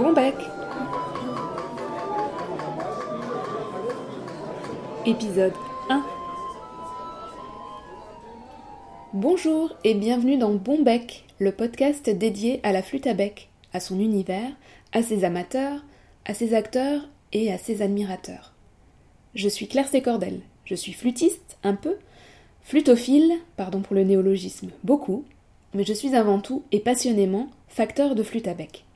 Bon bec Épisode 1 Bonjour et bienvenue dans Bon bec, le podcast dédié à la flûte à bec, à son univers, à ses amateurs, à ses acteurs et à ses admirateurs. Je suis Claire Sécordel, je suis flûtiste, un peu, flutophile, pardon pour le néologisme, beaucoup, mais je suis avant tout et passionnément facteur de flûte à bec.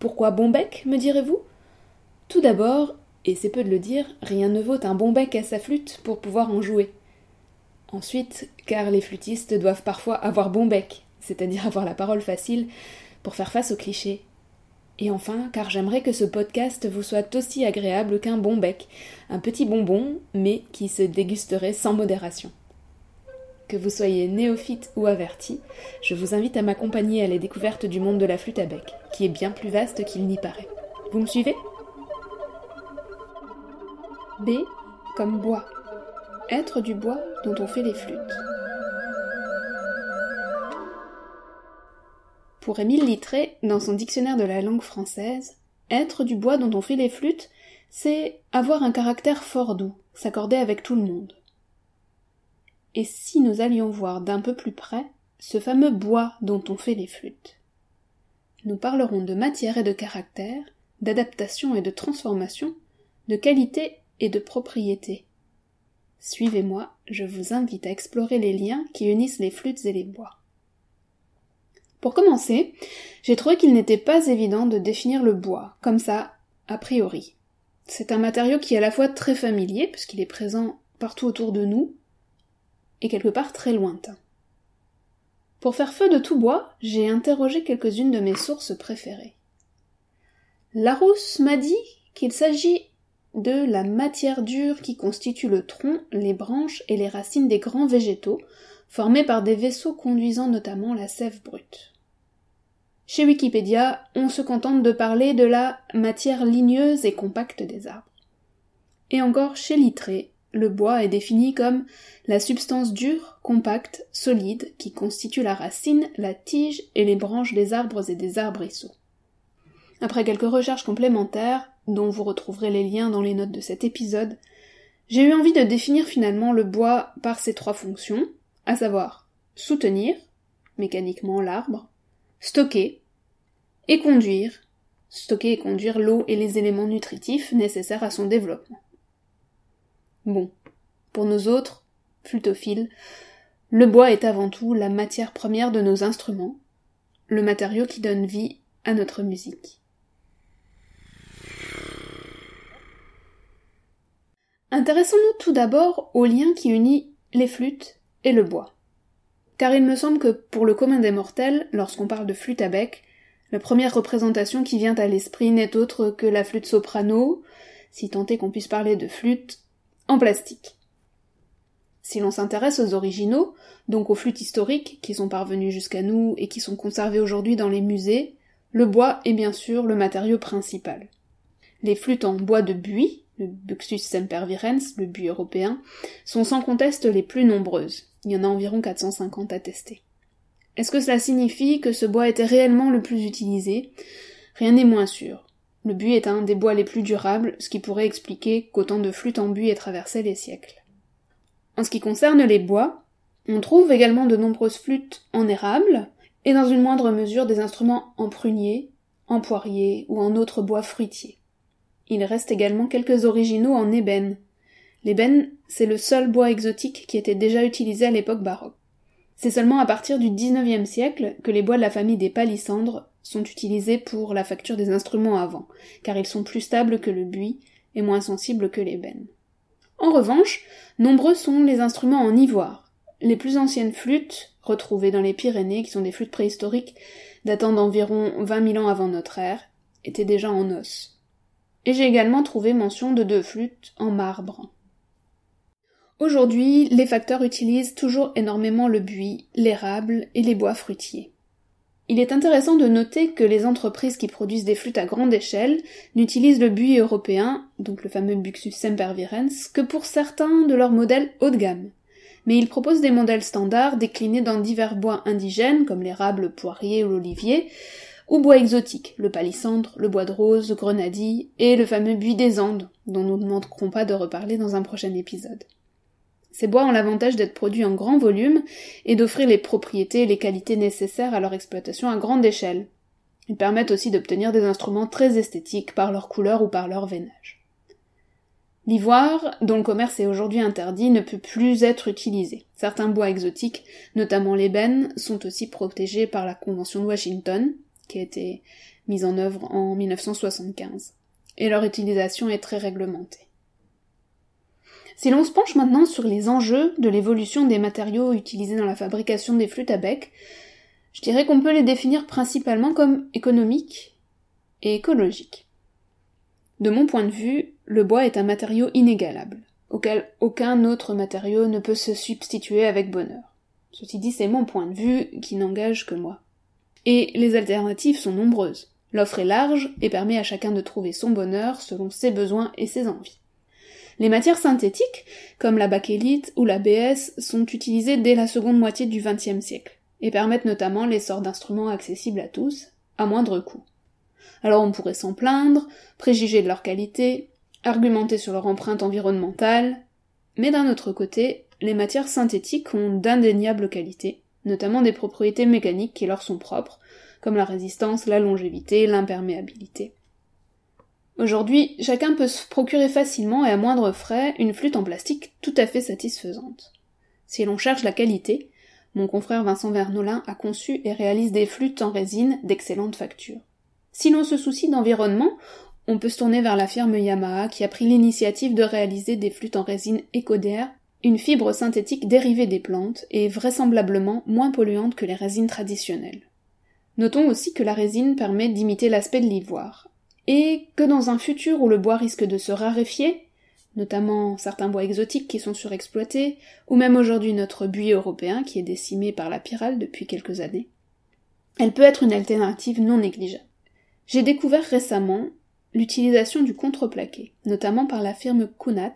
Pourquoi bon bec, me direz-vous? Tout d'abord, et c'est peu de le dire, rien ne vaut un bon bec à sa flûte pour pouvoir en jouer. Ensuite, car les flûtistes doivent parfois avoir bon bec, c'est-à-dire avoir la parole facile, pour faire face aux clichés. Et enfin, car j'aimerais que ce podcast vous soit aussi agréable qu'un bon bec, un petit bonbon, mais qui se dégusterait sans modération. Que vous soyez néophyte ou averti, je vous invite à m'accompagner à la découverte du monde de la flûte à bec, qui est bien plus vaste qu'il n'y paraît. Vous me suivez? B comme bois. Être du bois dont on fait les flûtes. Pour Émile Littré, dans son dictionnaire de la langue française, être du bois dont on fait les flûtes, c'est avoir un caractère fort doux, s'accorder avec tout le monde. Et si nous allions voir d'un peu plus près ce fameux bois dont on fait les flûtes? Nous parlerons de matière et de caractère, d'adaptation et de transformation, de qualité et de propriété. Suivez-moi, je vous invite à explorer les liens qui unissent les flûtes et les bois. Pour commencer, j'ai trouvé qu'il n'était pas évident de définir le bois, comme ça, a priori. C'est un matériau qui est à la fois très familier, puisqu'il est présent partout autour de nous, et quelque part très lointain. Pour faire feu de tout bois, j'ai interrogé quelques-unes de mes sources préférées. Larousse m'a dit qu'il s'agit de la matière dure qui constitue le tronc, les branches et les racines des grands végétaux, formés par des vaisseaux conduisant notamment la sève brute. Chez Wikipédia, on se contente de parler de la matière ligneuse et compacte des arbres. Et encore chez Littré, le bois est défini comme la substance dure, compacte, solide, qui constitue la racine, la tige et les branches des arbres et des arbrisseaux. Après quelques recherches complémentaires, dont vous retrouverez les liens dans les notes de cet épisode, j'ai eu envie de définir finalement le bois par ses trois fonctions, à savoir soutenir, mécaniquement l'arbre, stocker, et conduire, stocker et conduire l'eau et les éléments nutritifs nécessaires à son développement. Bon, pour nous autres, flutophiles, le bois est avant tout la matière première de nos instruments, le matériau qui donne vie à notre musique. Intéressons-nous tout d'abord au lien qui unit les flûtes et le bois. Car il me semble que pour le commun des mortels, lorsqu'on parle de flûte à bec, la première représentation qui vient à l'esprit n'est autre que la flûte soprano, si tant est qu'on puisse parler de flûte en plastique. Si l'on s'intéresse aux originaux, donc aux flûtes historiques qui sont parvenues jusqu'à nous et qui sont conservées aujourd'hui dans les musées, le bois est bien sûr le matériau principal. Les flûtes en bois de buis, le Buxus sempervirens, le buis européen, sont sans conteste les plus nombreuses. Il y en a environ 450 attestées. Est-ce que cela signifie que ce bois était réellement le plus utilisé? Rien n'est moins sûr. Le buis est un des bois les plus durables, ce qui pourrait expliquer qu'autant de flûtes en buis aient traversé les siècles. En ce qui concerne les bois, on trouve également de nombreuses flûtes en érable, et dans une moindre mesure des instruments en prunier, en poirier ou en autres bois fruitiers. Il reste également quelques originaux en ébène. L'ébène, c'est le seul bois exotique qui était déjà utilisé à l'époque baroque. C'est seulement à partir du XIXe siècle que les bois de la famille des palissandres sont utilisés pour la facture des instruments avant, car ils sont plus stables que le buis et moins sensibles que l'ébène. En revanche, nombreux sont les instruments en ivoire. Les plus anciennes flûtes, retrouvées dans les Pyrénées, qui sont des flûtes préhistoriques datant d'environ 20 000 ans avant notre ère, étaient déjà en os. Et j'ai également trouvé mention de deux flûtes en marbre. Aujourd'hui, les facteurs utilisent toujours énormément le buis, l'érable et les bois fruitiers. Il est intéressant de noter que les entreprises qui produisent des flûtes à grande échelle n'utilisent le buis européen, donc le fameux Buxus sempervirens, que pour certains de leurs modèles haut de gamme. Mais ils proposent des modèles standards déclinés dans divers bois indigènes, comme l'érable, le poirier ou l'olivier, ou bois exotiques, le palissandre, le bois de rose, le grenadille et le fameux buis des Andes, dont nous ne manquerons pas de reparler dans un prochain épisode. Ces bois ont l'avantage d'être produits en grand volume et d'offrir les propriétés et les qualités nécessaires à leur exploitation à grande échelle. Ils permettent aussi d'obtenir des instruments très esthétiques par leur couleur ou par leur veinage. L'ivoire, dont le commerce est aujourd'hui interdit, ne peut plus être utilisé. Certains bois exotiques, notamment l'ébène, sont aussi protégés par la Convention de Washington, qui a été mise en œuvre en 1975. Et leur utilisation est très réglementée. Si l'on se penche maintenant sur les enjeux de l'évolution des matériaux utilisés dans la fabrication des flûtes à bec, je dirais qu'on peut les définir principalement comme économiques et écologiques. De mon point de vue, le bois est un matériau inégalable, auquel aucun autre matériau ne peut se substituer avec bonheur. Ceci dit, c'est mon point de vue qui n'engage que moi. Et les alternatives sont nombreuses. L'offre est large et permet à chacun de trouver son bonheur selon ses besoins et ses envies. Les matières synthétiques, comme la bakélite ou la BS, sont utilisées dès la seconde moitié du XXe siècle, et permettent notamment l'essor d'instruments accessibles à tous, à moindre coût. Alors on pourrait s'en plaindre, préjuger de leur qualité, argumenter sur leur empreinte environnementale, mais d'un autre côté, les matières synthétiques ont d'indéniables qualités, notamment des propriétés mécaniques qui leur sont propres, comme la résistance, la longévité, l'imperméabilité. Aujourd'hui, chacun peut se procurer facilement et à moindre frais une flûte en plastique tout à fait satisfaisante. Si l'on cherche la qualité, mon confrère Vincent Vernolin a conçu et réalise des flûtes en résine d'excellente facture. Si l'on se soucie d'environnement, on peut se tourner vers la firme Yamaha qui a pris l'initiative de réaliser des flûtes en résine écodère, une fibre synthétique dérivée des plantes et vraisemblablement moins polluante que les résines traditionnelles. Notons aussi que la résine permet d'imiter l'aspect de l'ivoire, et que dans un futur où le bois risque de se raréfier, notamment certains bois exotiques qui sont surexploités, ou même aujourd'hui notre buis européen qui est décimé par la pyrale depuis quelques années, elle peut être une alternative non négligeable. J'ai découvert récemment l'utilisation du contreplaqué, notamment par la firme Kunat,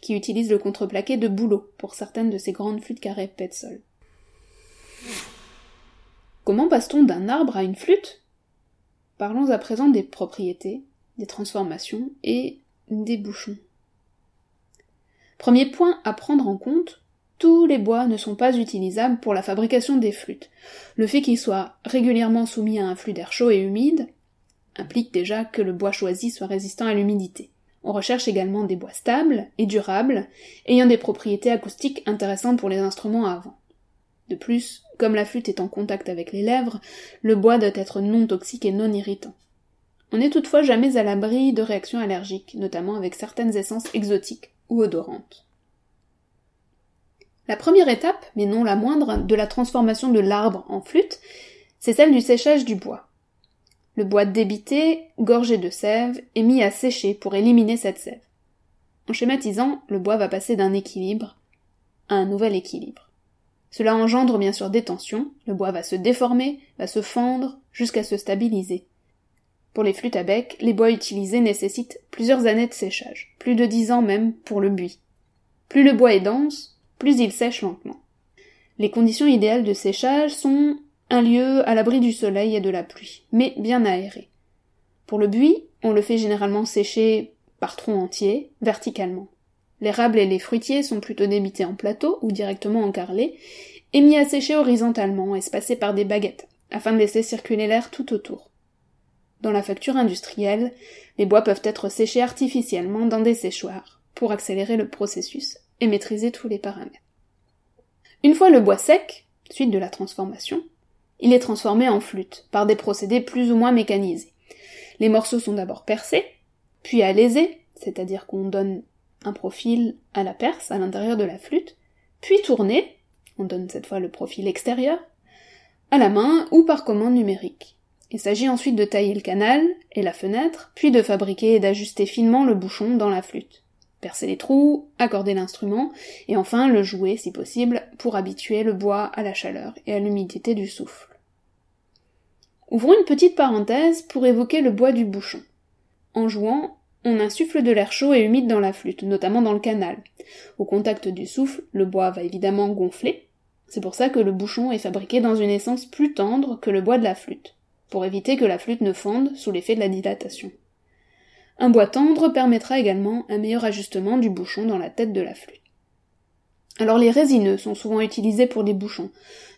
qui utilise le contreplaqué de bouleau pour certaines de ses grandes flûtes carrées Petzol. Comment passe-t-on d'un arbre à une flûte? Parlons à présent des propriétés, des transformations et des bouchons. Premier point à prendre en compte, tous les bois ne sont pas utilisables pour la fabrication des flûtes. Le fait qu'ils soient régulièrement soumis à un flux d'air chaud et humide implique déjà que le bois choisi soit résistant à l'humidité. On recherche également des bois stables et durables, ayant des propriétés acoustiques intéressantes pour les instruments à vent. De plus, comme la flûte est en contact avec les lèvres, le bois doit être non toxique et non irritant. On n'est toutefois jamais à l'abri de réactions allergiques, notamment avec certaines essences exotiques ou odorantes. La première étape, mais non la moindre, de la transformation de l'arbre en flûte, c'est celle du séchage du bois. Le bois débité, gorgé de sève, est mis à sécher pour éliminer cette sève. En schématisant, le bois va passer d'un équilibre à un nouvel équilibre. Cela engendre bien sûr des tensions, le bois va se déformer, va se fendre, jusqu'à se stabiliser. Pour les flûtes à bec, les bois utilisés nécessitent plusieurs années de séchage, plus de dix ans même pour le buis. Plus le bois est dense, plus il sèche lentement. Les conditions idéales de séchage sont un lieu à l'abri du soleil et de la pluie, mais bien aéré. Pour le buis, on le fait généralement sécher par tronc entier, verticalement. L'érable et les fruitiers sont plutôt débités en plateau ou directement encarlés, et mis à sécher horizontalement, espacés par des baguettes, afin de laisser circuler l'air tout autour. Dans la facture industrielle, les bois peuvent être séchés artificiellement dans des séchoirs, pour accélérer le processus et maîtriser tous les paramètres. Une fois le bois sec, suite de la transformation, il est transformé en flûte, par des procédés plus ou moins mécanisés. Les morceaux sont d'abord percés, puis alésés, c'est-à-dire qu'on donne profil à la perce, à l'intérieur de la flûte, puis tourner, on donne cette fois le profil extérieur, à la main ou par commande numérique. Il s'agit ensuite de tailler le canal et la fenêtre, puis de fabriquer et d'ajuster finement le bouchon dans la flûte. Percer les trous, accorder l'instrument, et enfin le jouer si possible pour habituer le bois à la chaleur et à l'humidité du souffle. Ouvrons une petite parenthèse pour évoquer le bois du bouchon. En jouant, on insuffle de l'air chaud et humide dans la flûte, notamment dans le canal. Au contact du souffle, le bois va évidemment gonfler. C'est pour ça que le bouchon est fabriqué dans une essence plus tendre que le bois de la flûte. pour éviter que la flûte ne fonde sous l'effet de la dilatation. Un bois tendre permettra également un meilleur ajustement du bouchon dans la tête de la flûte. Alors les résineux sont souvent utilisés pour des bouchons,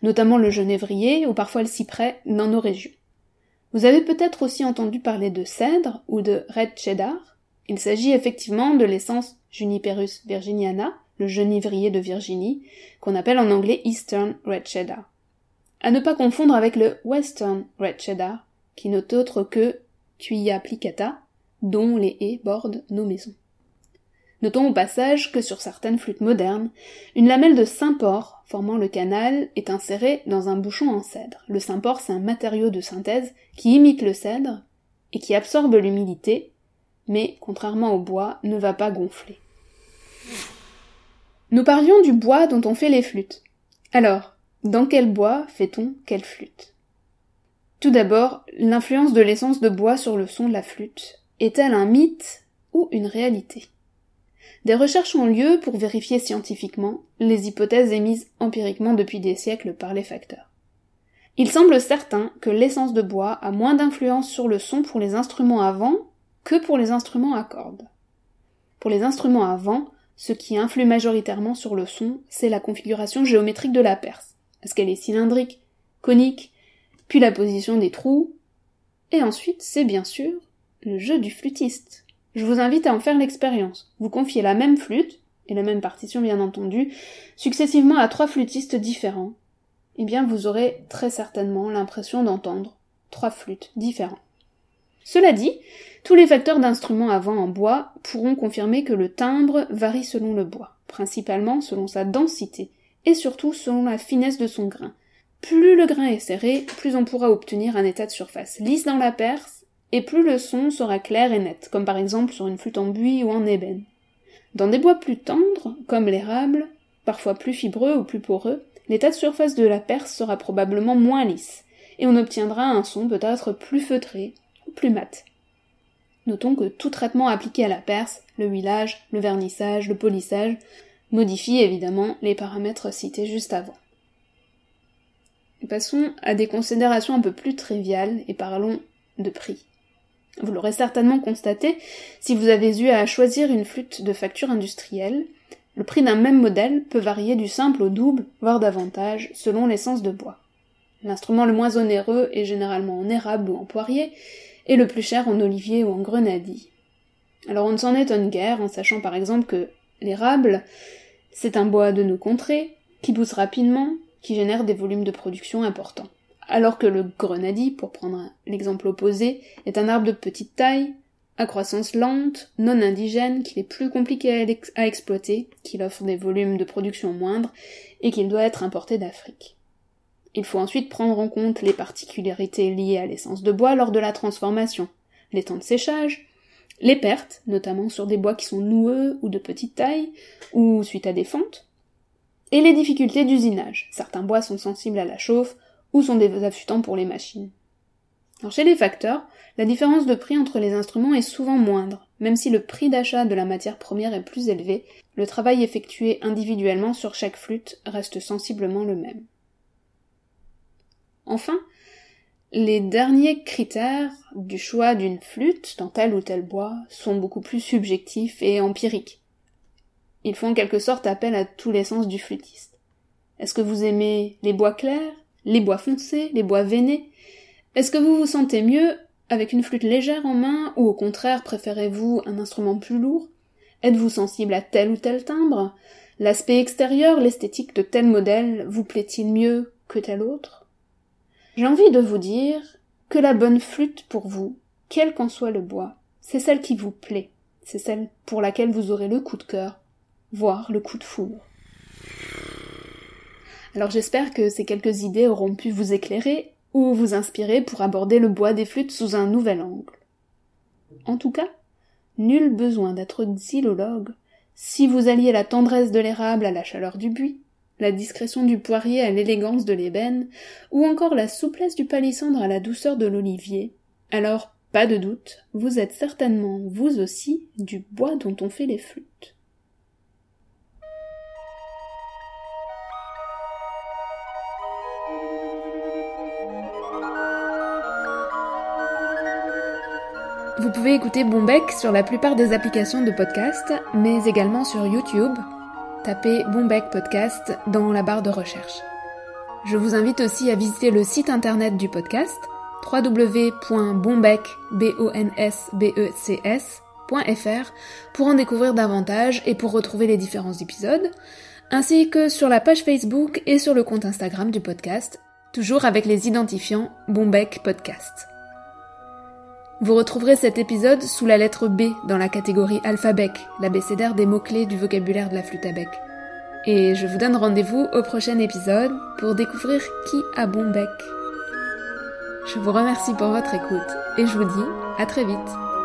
notamment le genévrier ou parfois le cyprès dans nos régions. Vous avez peut-être aussi entendu parler de cèdre ou de red cheddar. Il s'agit effectivement de l'essence Juniperus virginiana, le genévrier de Virginie, qu'on appelle en anglais Eastern Red Cheddar. À ne pas confondre avec le Western Red Cheddar, qui n'est autre que Cuya plicata, dont les haies bordent nos maisons. Notons au passage que sur certaines flûtes modernes, une lamelle de Saint-Port formant le canal est insérée dans un bouchon en cèdre. Le Saint-Port, c'est un matériau de synthèse qui imite le cèdre et qui absorbe l'humidité, mais, contrairement au bois, ne va pas gonfler. Nous parlions du bois dont on fait les flûtes. Alors, dans quel bois fait-on quelle flûte? Tout d'abord, l'influence de l'essence de bois sur le son de la flûte est-elle un mythe ou une réalité? Des recherches ont lieu pour vérifier scientifiquement les hypothèses émises empiriquement depuis des siècles par les facteurs. Il semble certain que l'essence de bois a moins d'influence sur le son pour les instruments à vent que pour les instruments à cordes. Pour les instruments à vent, ce qui influe majoritairement sur le son, c'est la configuration géométrique de la perce. Est-ce qu'elle est cylindrique, conique, puis la position des trous, et ensuite c'est bien sûr le jeu du flûtiste. Je vous invite à en faire l'expérience. Vous confiez la même flûte, et la même partition bien entendu, successivement à trois flûtistes différents. Eh bien vous aurez très certainement l'impression d'entendre trois flûtes différentes. Cela dit, tous les facteurs d'instruments à vent en bois pourront confirmer que le timbre varie selon le bois, principalement selon sa densité, et surtout selon la finesse de son grain. Plus le grain est serré, plus on pourra obtenir un état de surface lisse dans la perce, et plus le son sera clair et net, comme par exemple sur une flûte en buis ou en ébène. Dans des bois plus tendres, comme l'érable, parfois plus fibreux ou plus poreux, l'état de surface de la perce sera probablement moins lisse, et on obtiendra un son peut-être plus feutré, plus mat. Notons que tout traitement appliqué à la perce, le huilage, le vernissage, le polissage, modifie évidemment les paramètres cités juste avant. Passons à des considérations un peu plus triviales et parlons de prix. Vous l'aurez certainement constaté, si vous avez eu à choisir une flûte de facture industrielle, le prix d'un même modèle peut varier du simple au double, voire davantage, selon l'essence de bois. L'instrument le moins onéreux est généralement en érable ou en poirier, et le plus cher en olivier ou en grenadie. Alors on ne s'en étonne guère en sachant par exemple que l'érable, c'est un bois de nos contrées, qui pousse rapidement, qui génère des volumes de production importants. Alors que le grenadie, pour prendre l'exemple opposé, est un arbre de petite taille, à croissance lente, non indigène, qu'il est plus compliqué à, exploiter, qu'il offre des volumes de production moindres, et qu'il doit être importé d'Afrique. Il faut ensuite prendre en compte les particularités liées à l'essence de bois lors de la transformation, les temps de séchage, les pertes, notamment sur des bois qui sont noueux ou de petite taille, ou suite à des fentes, et les difficultés d'usinage. Certains bois sont sensibles à la chauffe, ou sont des affûtants pour les machines. Alors chez les facteurs, la différence de prix entre les instruments est souvent moindre. Même si le prix d'achat de la matière première est plus élevé, le travail effectué individuellement sur chaque flûte reste sensiblement le même. Enfin, les derniers critères du choix d'une flûte dans tel ou tel bois sont beaucoup plus subjectifs et empiriques. Ils font en quelque sorte appel à tous les sens du flûtiste. Est-ce que vous aimez les bois clairs, les bois foncés, les bois veinés? Est-ce que vous vous sentez mieux avec une flûte légère en main ou au contraire préférez-vous un instrument plus lourd? Êtes-vous sensible à tel ou tel timbre? L'aspect extérieur, l'esthétique de tel modèle vous plaît-il mieux que tel autre? J'ai envie de vous dire que la bonne flûte pour vous, quel qu'en soit le bois, c'est celle qui vous plaît, c'est celle pour laquelle vous aurez le coup de cœur, voire le coup de foudre. Alors j'espère que ces quelques idées auront pu vous éclairer ou vous inspirer pour aborder le bois des flûtes sous un nouvel angle. En tout cas, nul besoin d'être xylologue si vous alliez la tendresse de l'érable à la chaleur du buis, la discrétion du poirier à l'élégance de l'ébène, ou encore la souplesse du palissandre à la douceur de l'olivier, alors pas de doute, vous êtes certainement, vous aussi, du bois dont on fait les flûtes. Vous pouvez écouter Bombec sur la plupart des applications de podcast, mais également sur YouTube. Tapez Bombec Podcast dans la barre de recherche. Je vous invite aussi à visiter le site internet du podcast www.bombec.fr pour en découvrir davantage et pour retrouver les différents épisodes, ainsi que sur la page Facebook et sur le compte Instagram du podcast, toujours avec les identifiants Bombec Podcast. Vous retrouverez cet épisode sous la lettre B dans la catégorie alphabet, l'abécédaire des mots-clés du vocabulaire de la flûte à bec. Et je vous donne rendez-vous au prochain épisode pour découvrir qui a bon bec. Je vous remercie pour votre écoute et je vous dis à très vite.